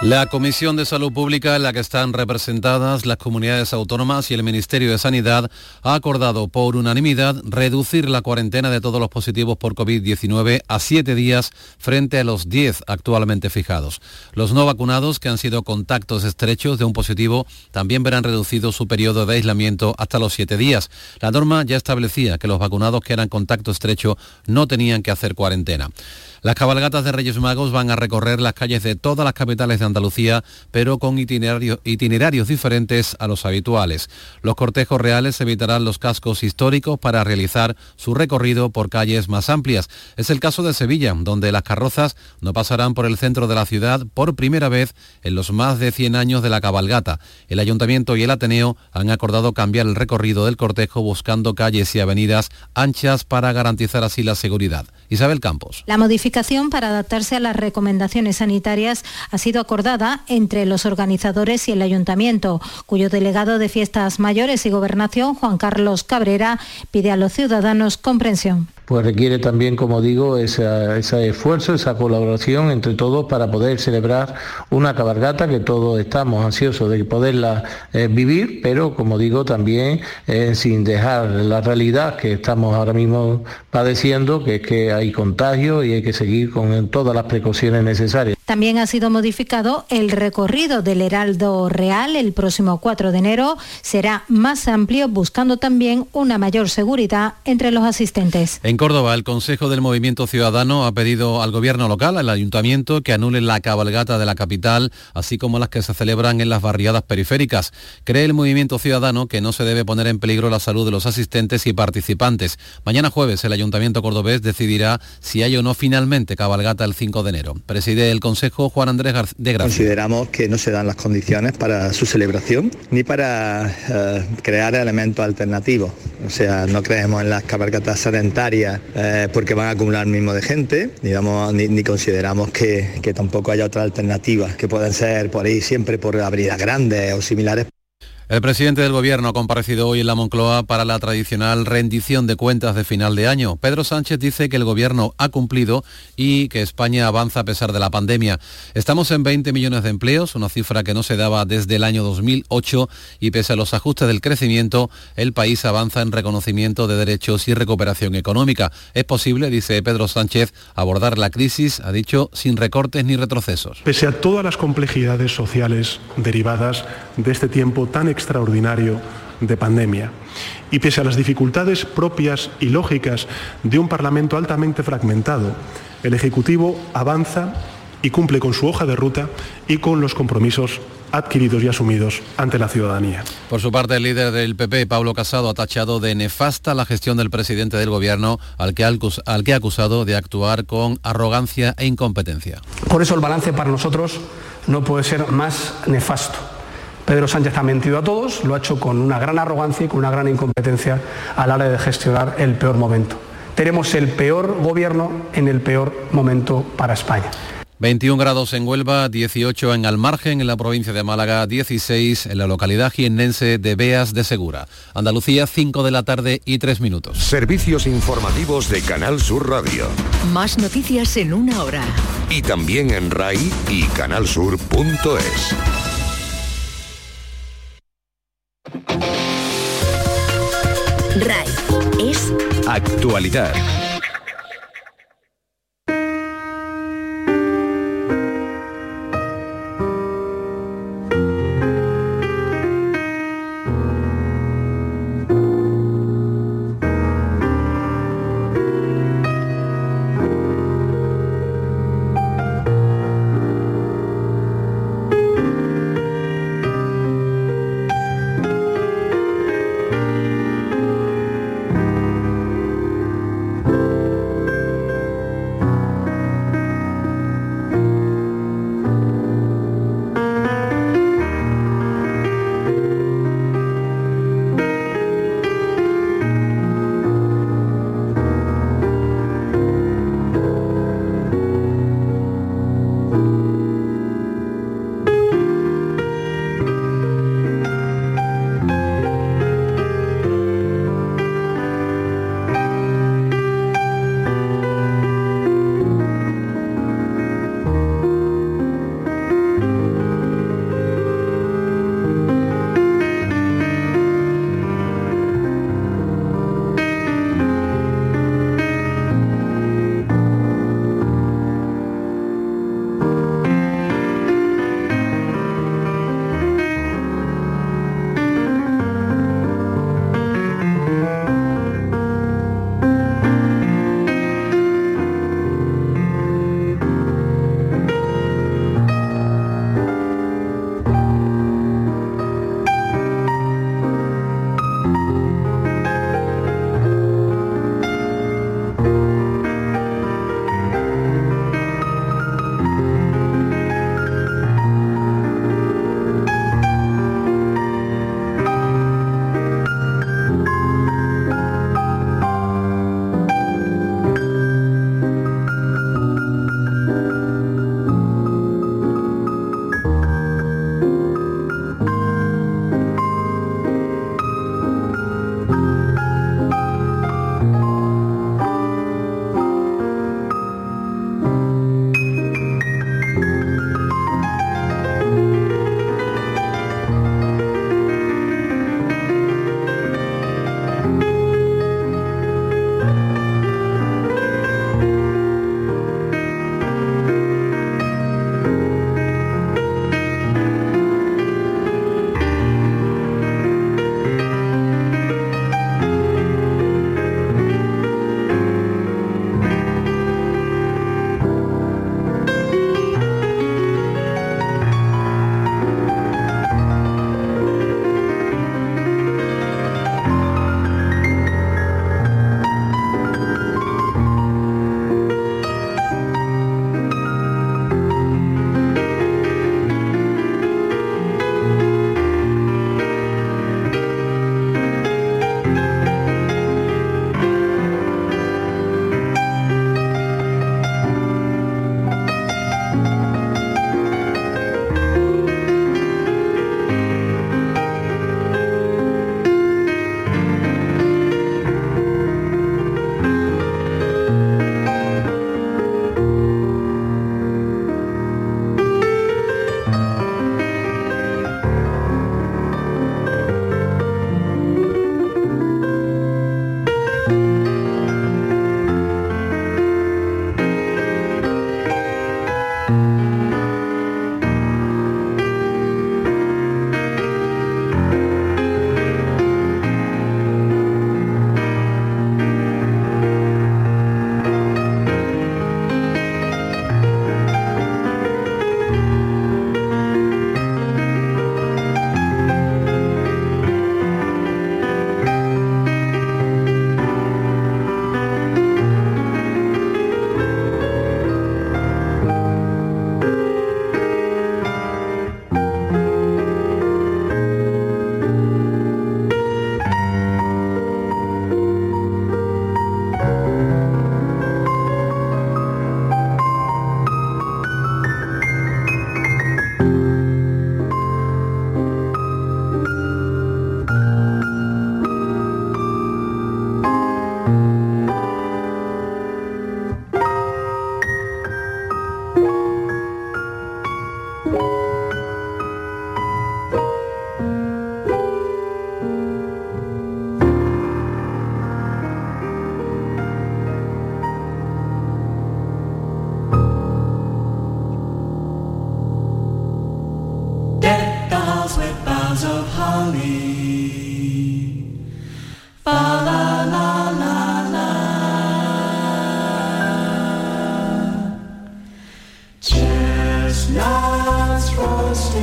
La Comisión de Salud Pública, en la que están representadas las comunidades autónomas y el Ministerio de Sanidad, ha acordado por unanimidad reducir la cuarentena de todos los positivos por COVID-19 a siete días frente a los diez actualmente fijados. Los no vacunados, que han sido contactos estrechos de un positivo, también verán reducido su periodo de aislamiento hasta los siete días. La norma ya establecía que los vacunados que eran contacto estrecho no tenían que hacer cuarentena. Las cabalgatas de Reyes Magos van a recorrer las calles de todas las capitales de Andalucía, pero con itinerarios, diferentes a los habituales. Los cortejos reales evitarán los cascos históricos para realizar su recorrido por calles más amplias. Es el caso de Sevilla, donde las carrozas no pasarán por el centro de la ciudad por primera vez en los más de 100 años de la cabalgata. El Ayuntamiento y el Ateneo han acordado cambiar el recorrido del cortejo buscando calles y avenidas anchas para garantizar así la seguridad. Isabel Campos. Para adaptarse a las recomendaciones sanitarias ha sido acordada entre los organizadores y el ayuntamiento, cuyo delegado de Fiestas Mayores y Gobernación, Juan Carlos Cabrera, pide a los ciudadanos comprensión. Pues requiere también, como digo, ese esfuerzo, esa colaboración entre todos para poder celebrar una cabalgata que todos estamos ansiosos de poderla eh, vivir, pero como digo, también eh, sin dejar la realidad que estamos ahora mismo padeciendo, que es que hay contagio y hay que seguir con todas las precauciones necesarias. También ha sido modificado el recorrido del Heraldo Real el próximo 4 de enero. Será más amplio, buscando también una mayor seguridad entre los asistentes. Córdoba, el Consejo del Movimiento Ciudadano ha pedido al gobierno local, al ayuntamiento, que anule la cabalgata de la capital, así como las que se celebran en las barriadas periféricas. Cree el Movimiento Ciudadano que no se debe poner en peligro la salud de los asistentes y participantes. Mañana jueves el ayuntamiento cordobés decidirá si hay o no finalmente cabalgata el 5 de enero. Preside el Consejo Juan Andrés de Gracia. Consideramos que no se dan las condiciones para su celebración ni para eh, crear elementos alternativos. O sea, no creemos en las cabalgatas sedentarias eh, porque van a acumular mismo de gente, digamos, ni, consideramos que, tampoco haya otra alternativa, que puedan ser por ahí siempre por avenidas grandes o similares. El presidente del Gobierno ha comparecido hoy en la Moncloa para la tradicional rendición de cuentas de final de año. Pedro Sánchez dice que el Gobierno ha cumplido y que España avanza a pesar de la pandemia. Estamos en 20 millones de empleos, una cifra que no se daba desde el año 2008 y pese a los ajustes del crecimiento, el país avanza en reconocimiento de derechos y recuperación económica. Es posible, dice Pedro Sánchez, abordar la crisis, ha dicho, sin recortes ni retrocesos. Pese a todas las complejidades sociales derivadas de este tiempo tan extraordinario de pandemia. Y pese a las dificultades propias y lógicas de un Parlamento altamente fragmentado, el Ejecutivo avanza y cumple con su hoja de ruta y con los compromisos adquiridos y asumidos ante la ciudadanía. Por su parte, el líder del PP, Pablo Casado, ha tachado de nefasta la gestión del presidente del Gobierno, al que, al que ha acusado de actuar con arrogancia e incompetencia. Por eso el balance para nosotros no puede ser más nefasto Pedro Sánchez ha mentido a todos, lo ha hecho con una gran arrogancia y con una gran incompetencia a la hora de gestionar el peor momento. Tenemos el peor gobierno en el peor momento para España. 21 grados en Huelva, 18 en Almargen, en la provincia de Málaga, 16 en la localidad jiennense de Beas de Segura. Andalucía, 5 de la tarde y 3 minutos. Servicios informativos de Canal Sur Radio. Más noticias en una hora. Y también en RAI y canalsur.es. Actualidad.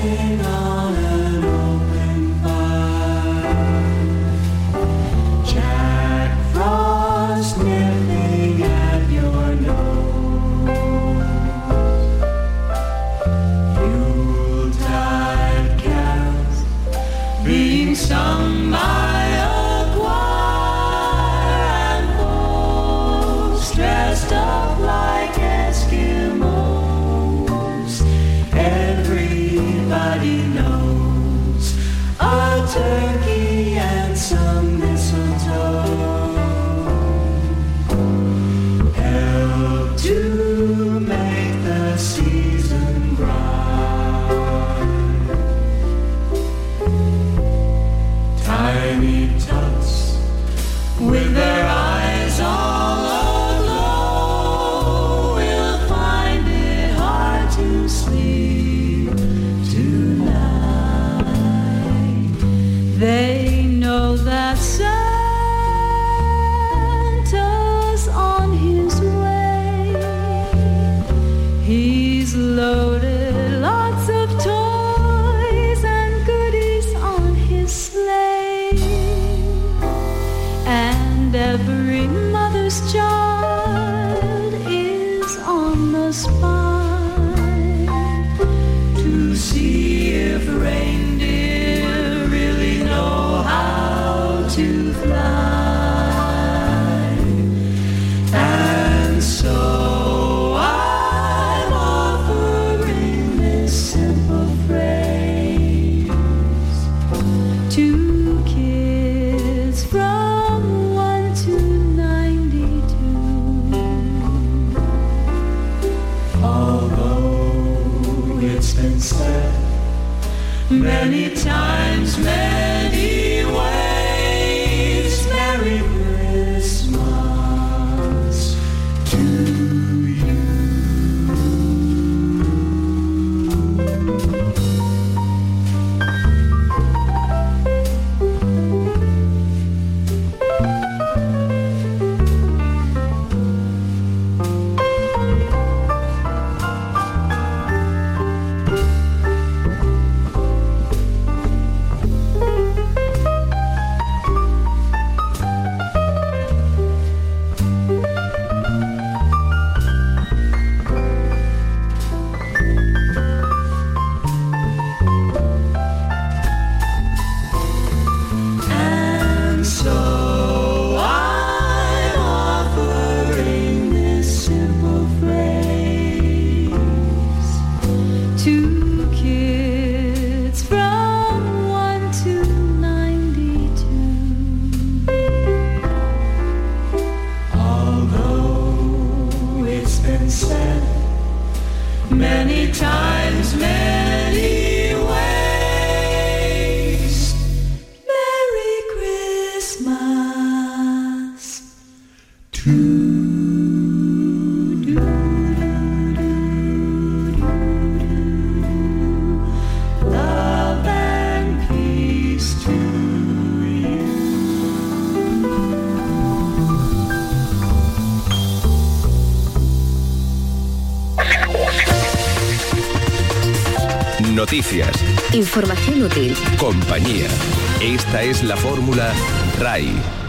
sing. Es actualidad. Información útil. Compañía. Esta es la fórmula RAI.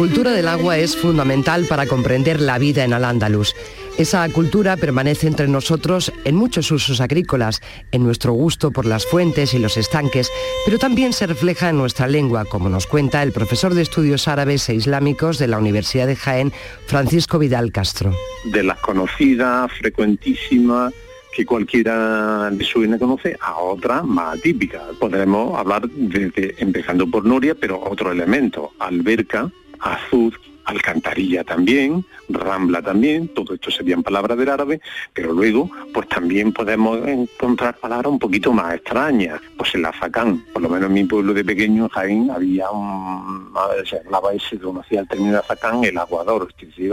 Cultura del agua es fundamental para comprender la vida en Al-Ándalus. Esa cultura permanece entre nosotros en muchos usos agrícolas, en nuestro gusto por las fuentes y los estanques, pero también se refleja en nuestra lengua, como nos cuenta el profesor de estudios árabes e islámicos de la Universidad de Jaén, Francisco Vidal Castro. De las conocidas, frecuentísimas, que cualquiera le suene conoce a otra más típica. Podremos hablar desde, empezando por Noria, pero otro elemento, alberca, azul, alcantarilla también, rambla también, todo esto serían palabras del árabe, pero luego pues también podemos encontrar palabras un poquito más extrañas, pues el azacán, por lo menos en mi pueblo de pequeño, Jaén, había un, se hablaba ese, conocía el término azacán, el aguador, que se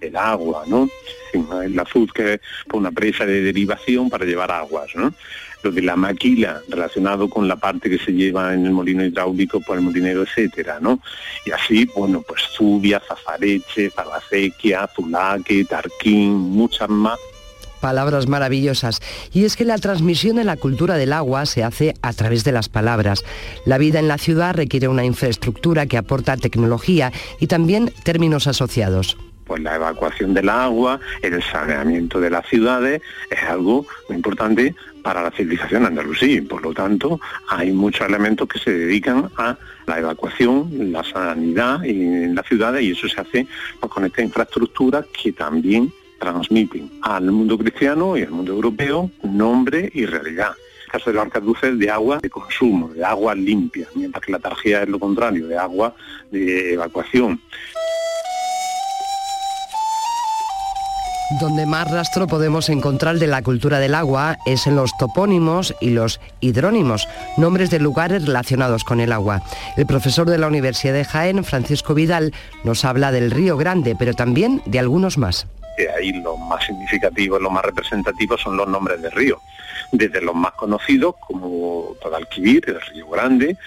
el agua, ¿no? El azul que es una presa de derivación para llevar aguas, ¿no? Lo de la maquila relacionado con la parte que se lleva en el molino hidráulico por el molinero, etcétera, ¿no? Y así, bueno, pues Zubia, Zafareche, Farbacequia, Zulaque, Tarquín, muchas más palabras maravillosas. Y es que la transmisión de la cultura del agua se hace a través de las palabras. La vida en la ciudad requiere una infraestructura que aporta tecnología y también términos asociados pues la evacuación del agua, el saneamiento de las ciudades, es algo muy importante para la civilización andalusí. Por lo tanto, hay muchos elementos que se dedican a la evacuación, la sanidad en las ciudades y eso se hace pues, con esta infraestructura que también transmiten al mundo cristiano y al mundo europeo nombre y realidad. Caso de los arcaduces de agua de consumo, de agua limpia, mientras que la tarjeta es lo contrario, de agua de evacuación. Donde más rastro podemos encontrar de la cultura del agua es en los topónimos y los hidrónimos, nombres de lugares relacionados con el agua. El profesor de la Universidad de Jaén, Francisco Vidal, nos habla del Río Grande, pero también de algunos más. ahí lo más significativo, lo más representativo son los nombres de río, desde los más conocidos como Guadalquivir, el Río Grande,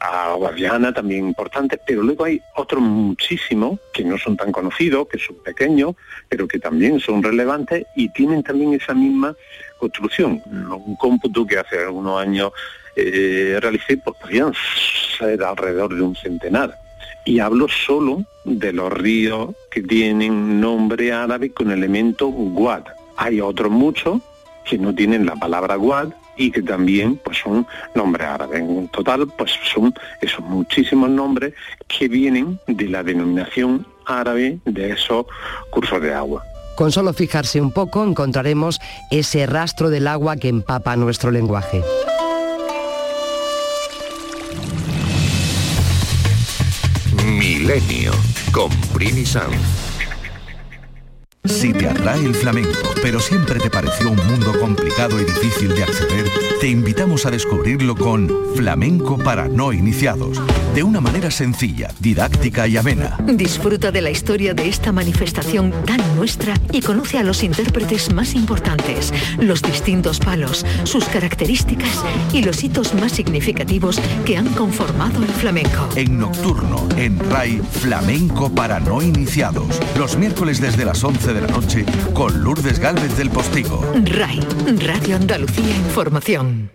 a Guadiana también importante, pero luego hay otros muchísimos que no son tan conocidos, que son pequeños, pero que también son relevantes y tienen también esa misma construcción. Un cómputo que hace algunos años eh, realicé, pues podrían ser alrededor de un centenar. Y hablo solo de los ríos que tienen nombre árabe con elemento guad. Hay otros muchos que no tienen la palabra guad, y que también pues son nombres árabes. En total pues son esos muchísimos nombres que vienen de la denominación árabe de esos cursos de agua. Con solo fijarse un poco encontraremos ese rastro del agua que empapa nuestro lenguaje. Milenio con Primi si te atrae el flamenco, pero siempre te pareció un mundo complicado y difícil de acceder, te invitamos a descubrirlo con Flamenco para no iniciados, de una manera sencilla, didáctica y amena. Disfruta de la historia de esta manifestación tan nuestra y conoce a los intérpretes más importantes, los distintos palos, sus características y los hitos más significativos que han conformado el flamenco. En Nocturno, en RAI, Flamenco para no iniciados, los miércoles desde las 11 de la noche con Lourdes Gálvez del Postigo. RAI, Radio Andalucía Información.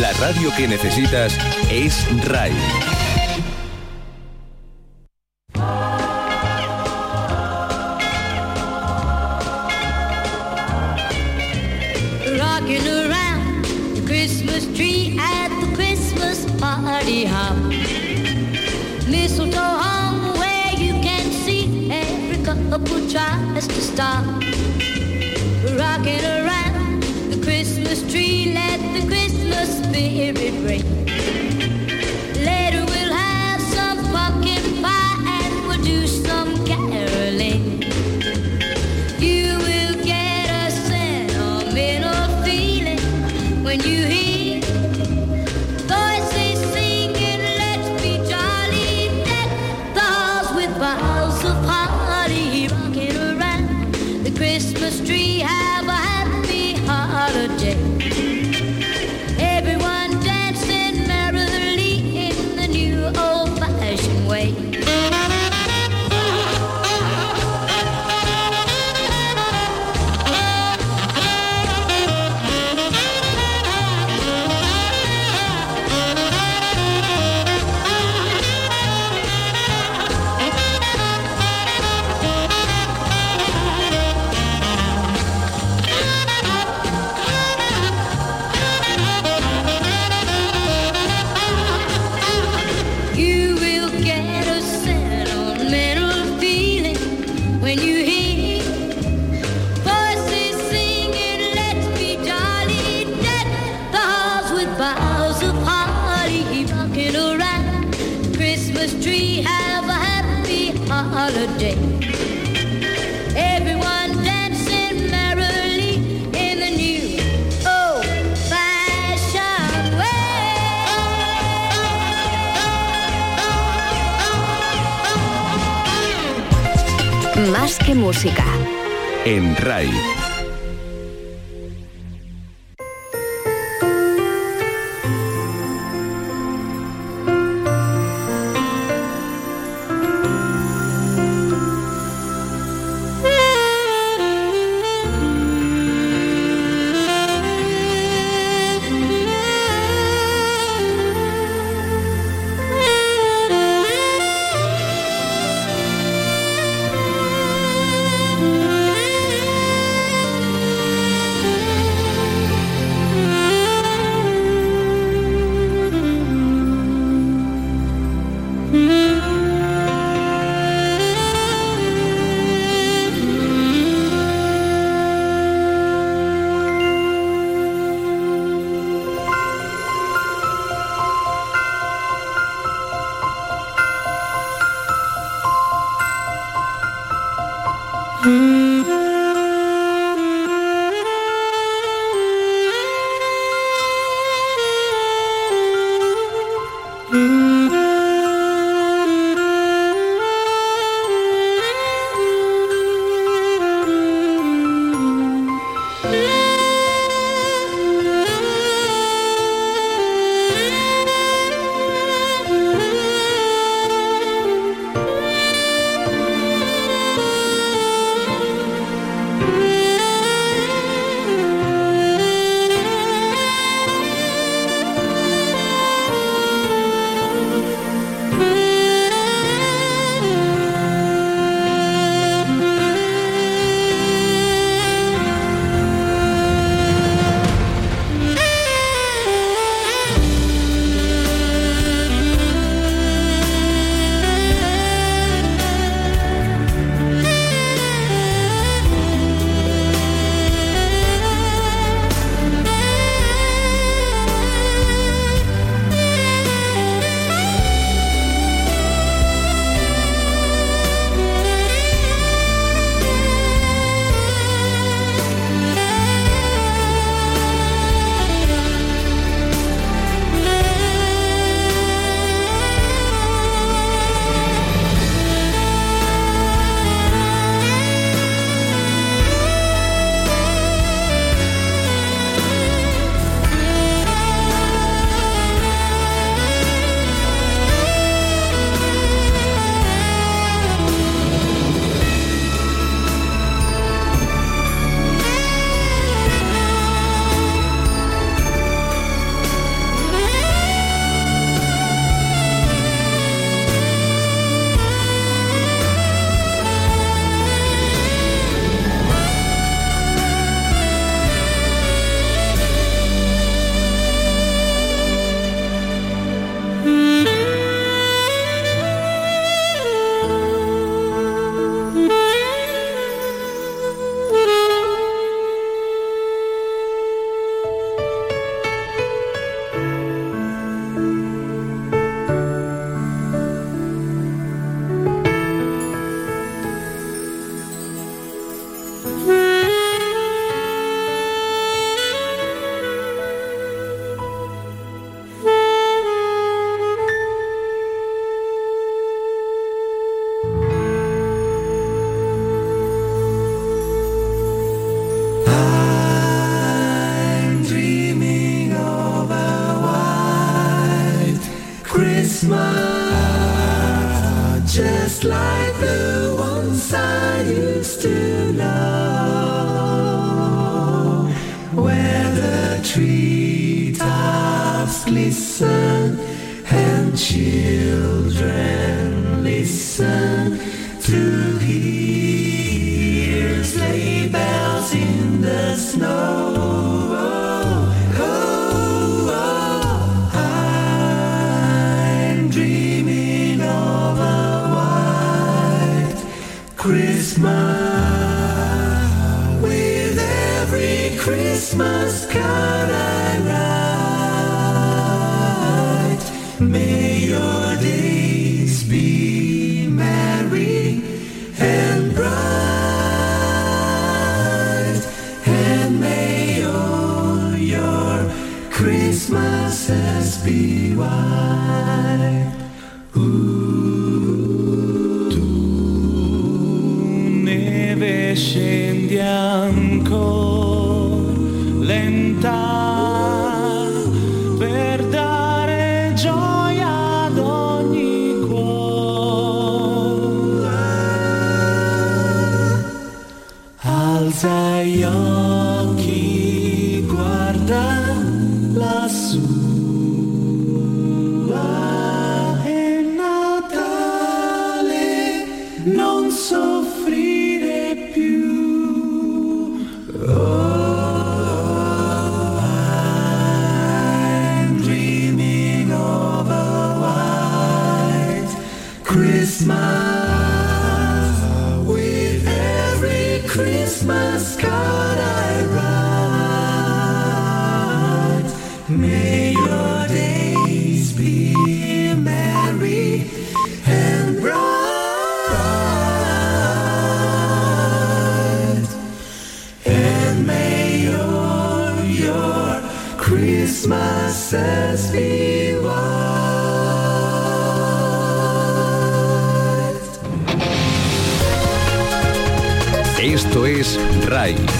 La radio que necesitas es RAI. Rocking around the Christmas tree at the Christmas party hop. Mistletoe couple tries to stop rocking around the Christmas tree. Let the Christmas spirit ring. Glisten and children listen Esto es RAI.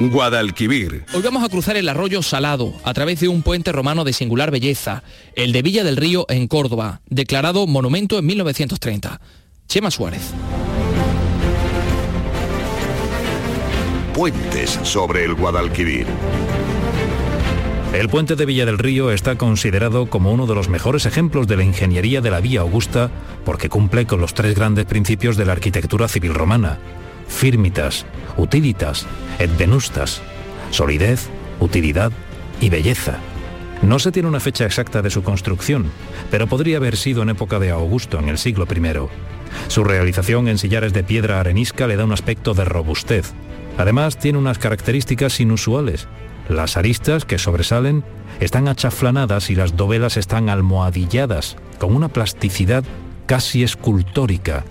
Guadalquivir. Hoy vamos a cruzar el arroyo Salado a través de un puente romano de singular belleza, el de Villa del Río en Córdoba, declarado monumento en 1930. Chema Suárez. Puentes sobre el Guadalquivir. El puente de Villa del Río está considerado como uno de los mejores ejemplos de la ingeniería de la Vía Augusta porque cumple con los tres grandes principios de la arquitectura civil romana. Firmitas, utilitas, et venustas. Solidez, utilidad y belleza. No se tiene una fecha exacta de su construcción, pero podría haber sido en época de Augusto, en el siglo I. Su realización en sillares de piedra arenisca le da un aspecto de robustez. Además, tiene unas características inusuales. Las aristas que sobresalen están achaflanadas y las dovelas están almohadilladas, con una plasticidad casi escultórica.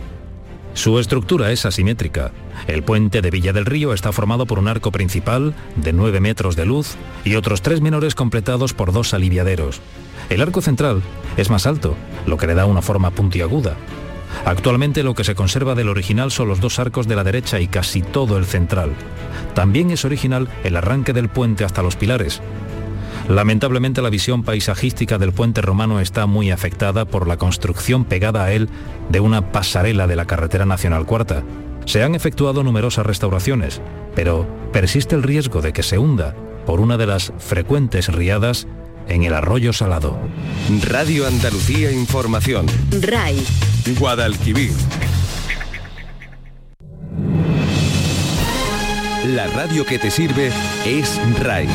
Su estructura es asimétrica. El puente de Villa del Río está formado por un arco principal de 9 metros de luz y otros tres menores completados por dos aliviaderos. El arco central es más alto, lo que le da una forma puntiaguda. Actualmente lo que se conserva del original son los dos arcos de la derecha y casi todo el central. También es original el arranque del puente hasta los pilares. Lamentablemente la visión paisajística del puente romano está muy afectada por la construcción pegada a él de una pasarela de la carretera nacional cuarta. Se han efectuado numerosas restauraciones, pero persiste el riesgo de que se hunda por una de las frecuentes riadas en el arroyo salado. Radio Andalucía Información. RAI. Guadalquivir. La radio que te sirve es RAI.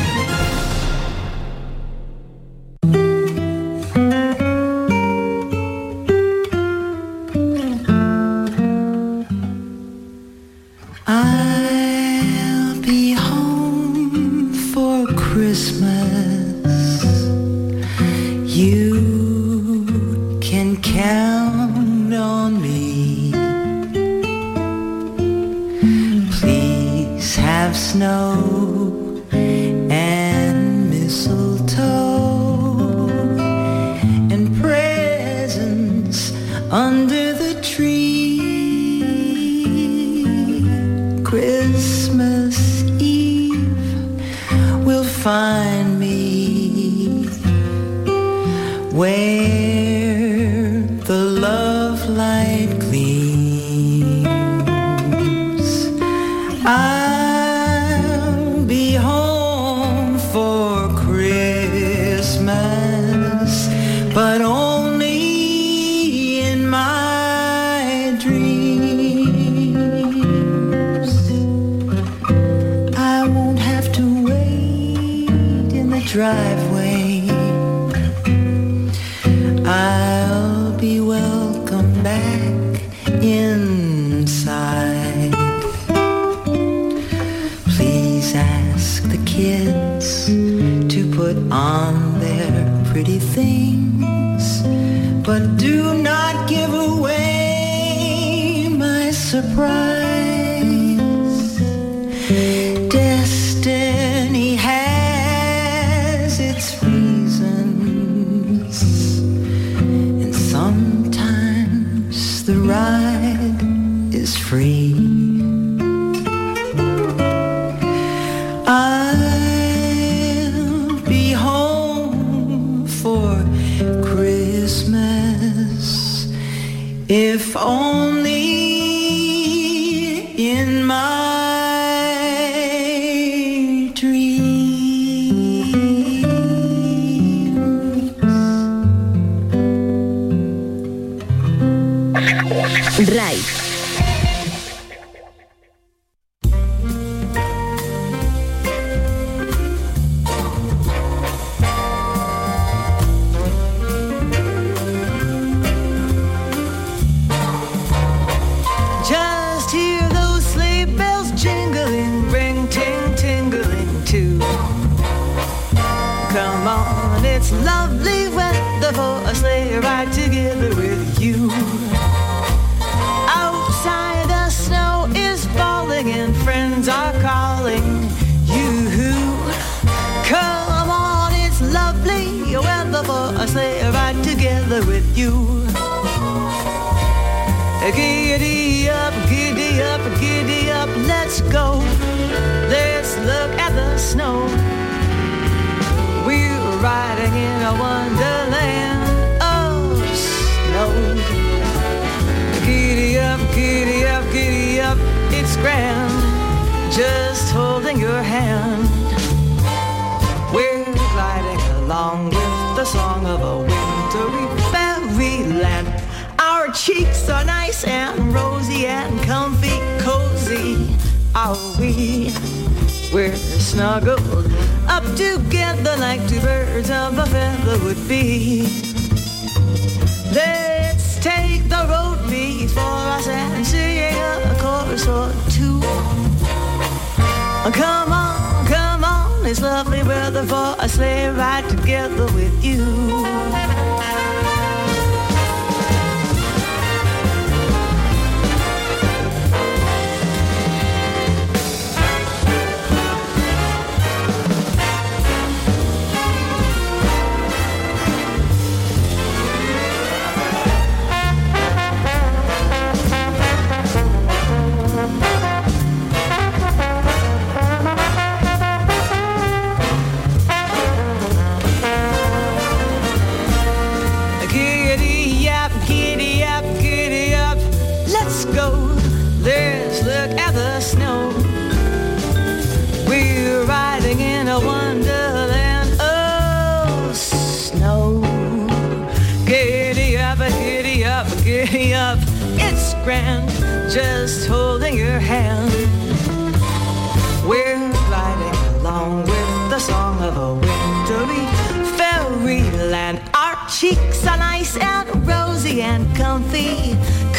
for a sleigh ride together with you.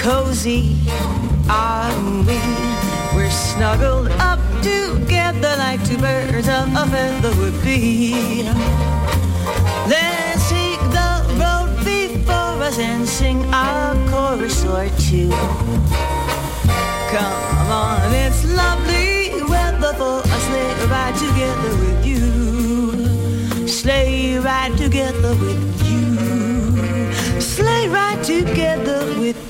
cozy are we? We're snuggled up together like two birds of a feather would be. Let's take the road before us and sing a chorus or two. Come on, it's lovely weather for a sleigh ride together with you. Sleigh ride together with you. Sleigh ride together with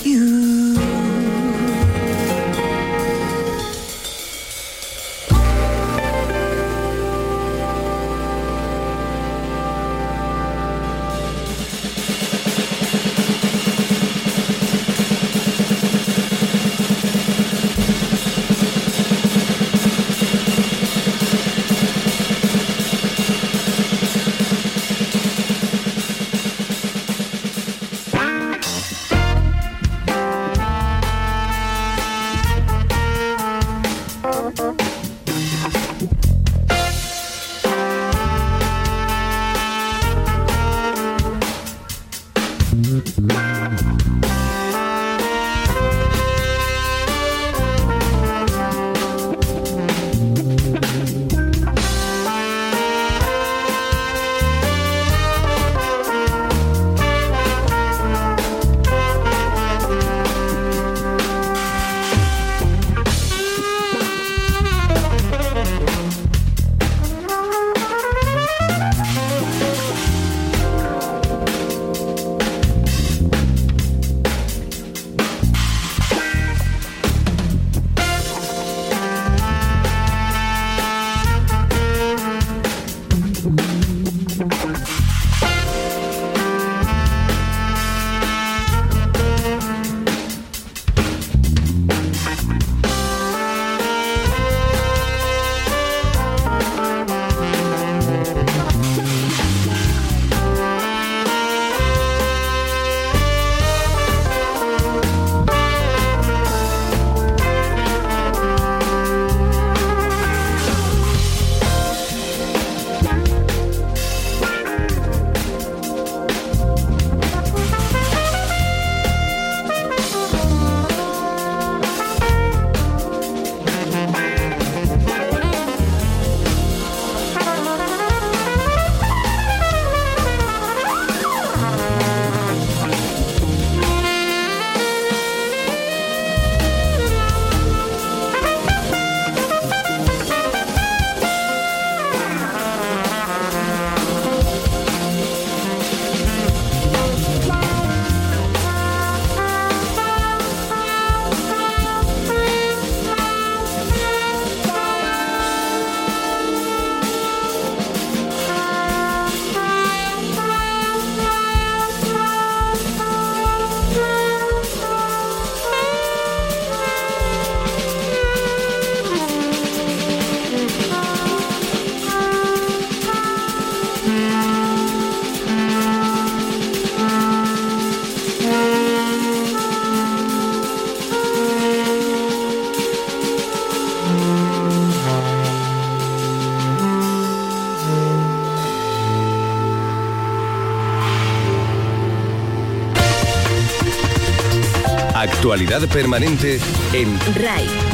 Actualidad permanente en RAI.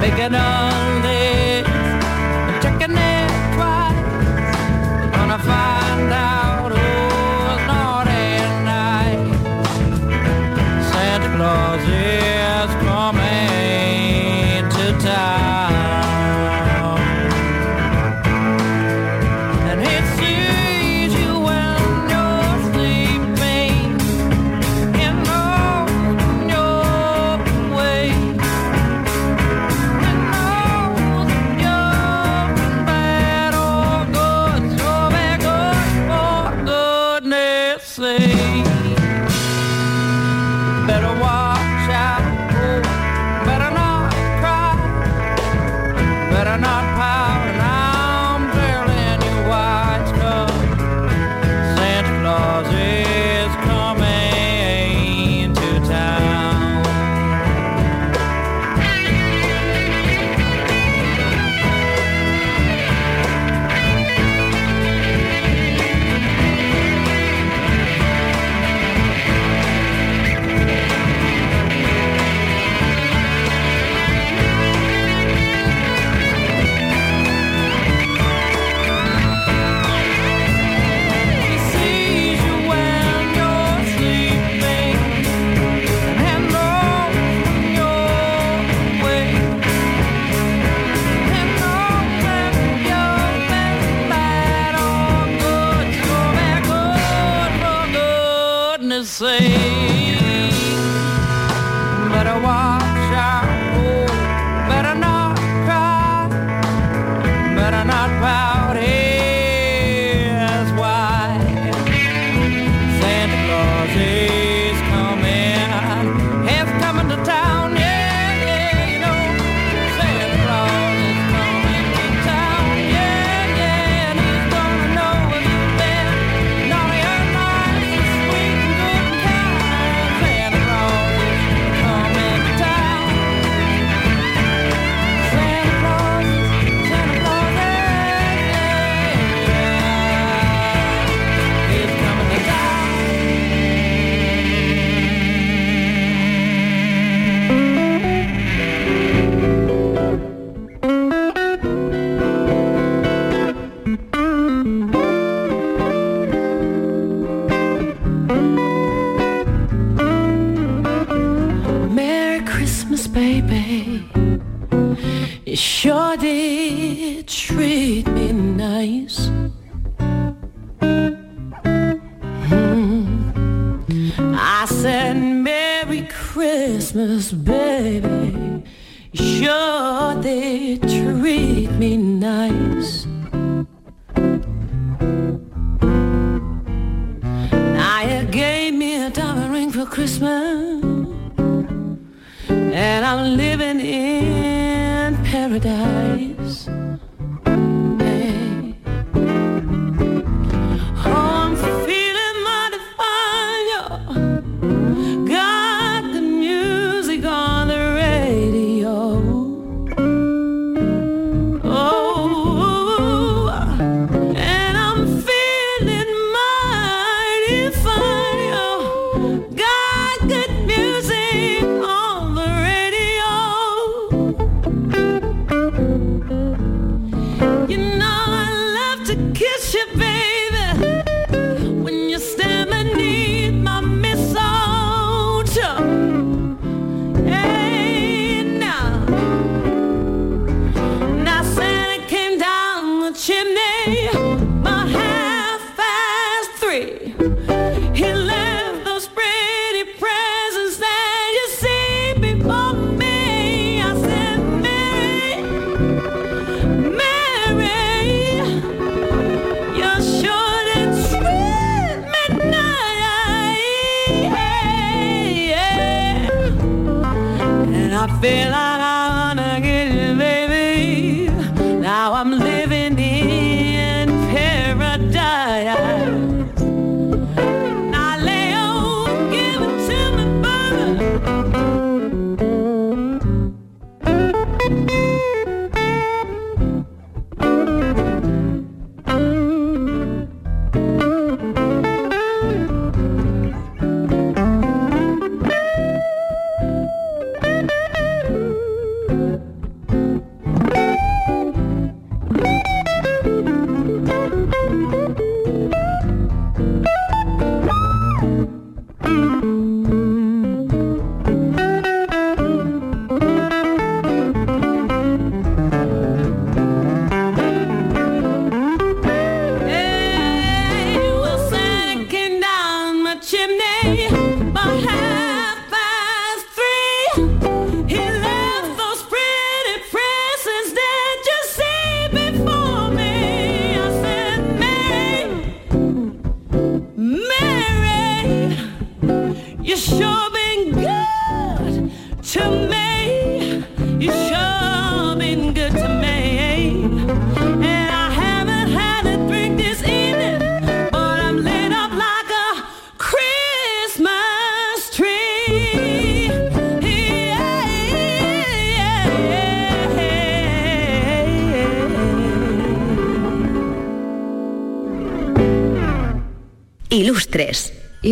Making a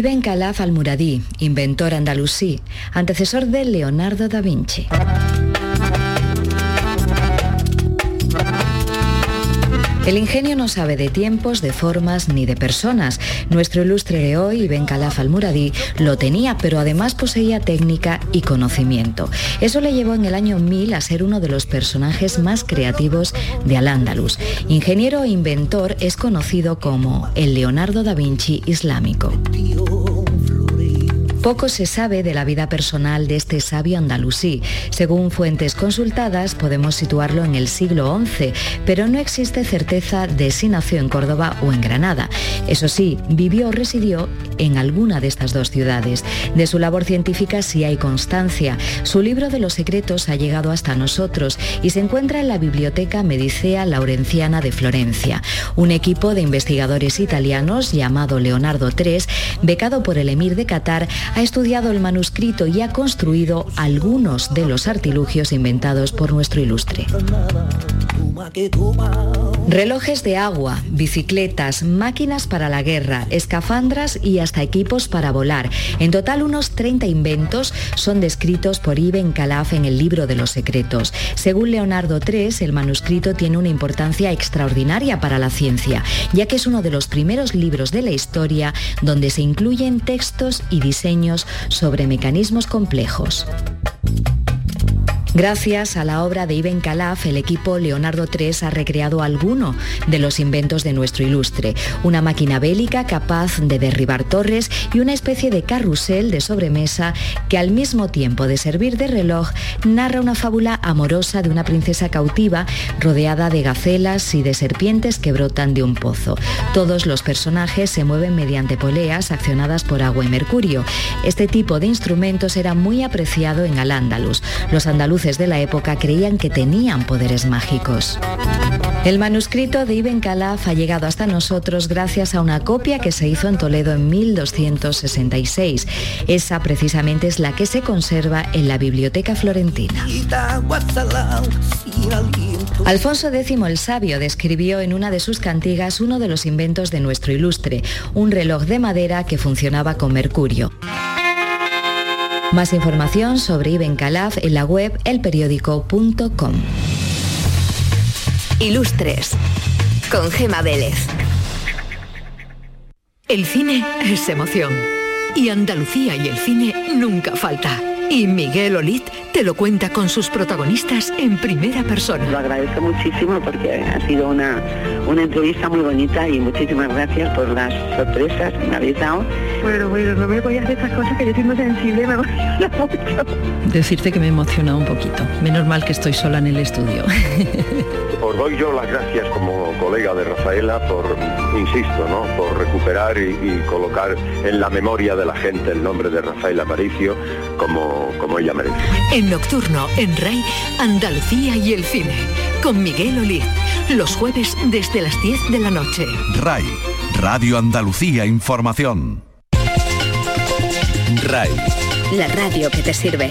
Ibn Khalaf al-Muradí, inventor andalusí, antecesor de Leonardo da Vinci. El ingenio no sabe de tiempos, de formas ni de personas. Nuestro ilustre de hoy, Ibn Khalaf al-Muradí, lo tenía, pero además poseía técnica y conocimiento. Eso le llevó en el año 1000 a ser uno de los personajes más creativos de Al-Ándalus. Ingeniero e inventor es conocido como el Leonardo da Vinci islámico. Poco se sabe de la vida personal de este sabio andalusí. Según fuentes consultadas, podemos situarlo en el siglo XI, pero no existe certeza de si nació en Córdoba o en Granada. Eso sí, vivió o residió en alguna de estas dos ciudades. De su labor científica sí hay constancia. Su libro de los secretos ha llegado hasta nosotros y se encuentra en la Biblioteca Medicea Laurenciana de Florencia. Un equipo de investigadores italianos llamado Leonardo III, becado por el emir de Qatar, ha estudiado el manuscrito y ha construido algunos de los artilugios inventados por nuestro ilustre. Relojes de agua, bicicletas, máquinas para la guerra, escafandras y hasta equipos para volar. En total unos 30 inventos son descritos por Ibn Khalaf en el libro de los secretos. Según Leonardo III, el manuscrito tiene una importancia extraordinaria para la ciencia, ya que es uno de los primeros libros de la historia donde se incluyen textos y diseños sobre mecanismos complejos. Gracias a la obra de Ibn Khalaf, el equipo Leonardo III ha recreado alguno de los inventos de nuestro ilustre. Una máquina bélica capaz de derribar torres y una especie de carrusel de sobremesa que al mismo tiempo de servir de reloj narra una fábula amorosa de una princesa cautiva rodeada de gacelas y de serpientes que brotan de un pozo. Todos los personajes se mueven mediante poleas accionadas por agua y mercurio. Este tipo de instrumentos era muy apreciado en Al-Ándalus. Los andaluces de la época creían que tenían poderes mágicos. El manuscrito de Ibn Khalaf ha llegado hasta nosotros gracias a una copia que se hizo en Toledo en 1266. Esa precisamente es la que se conserva en la Biblioteca Florentina. Alfonso X el Sabio describió en una de sus cantigas uno de los inventos de nuestro ilustre, un reloj de madera que funcionaba con mercurio. Más información sobre Ibn Khalaf en la web elperiódico.com. Ilustres. Con Gema Vélez. El cine es emoción. Y Andalucía y el cine nunca falta. Y Miguel Olit te lo cuenta con sus protagonistas en primera persona. Lo agradezco muchísimo porque ha sido una, una entrevista muy bonita y muchísimas gracias por las sorpresas que me habéis dado. Bueno, bueno, no me voy a hacer estas cosas que yo soy muy sensible, me emociona mucho. Decirte que me emociona un poquito. Menos mal que estoy sola en el estudio. Os doy yo las gracias como colega de Rafaela por, insisto, ¿no? por recuperar y, y colocar en la memoria de la gente el nombre de Rafaela Aparicio como, como ella merece. En Nocturno, en RAI, Andalucía y el cine. Con Miguel Olit. Los jueves desde las 10 de la noche. RAI, Radio Andalucía Información. RAI, La radio que te sirve.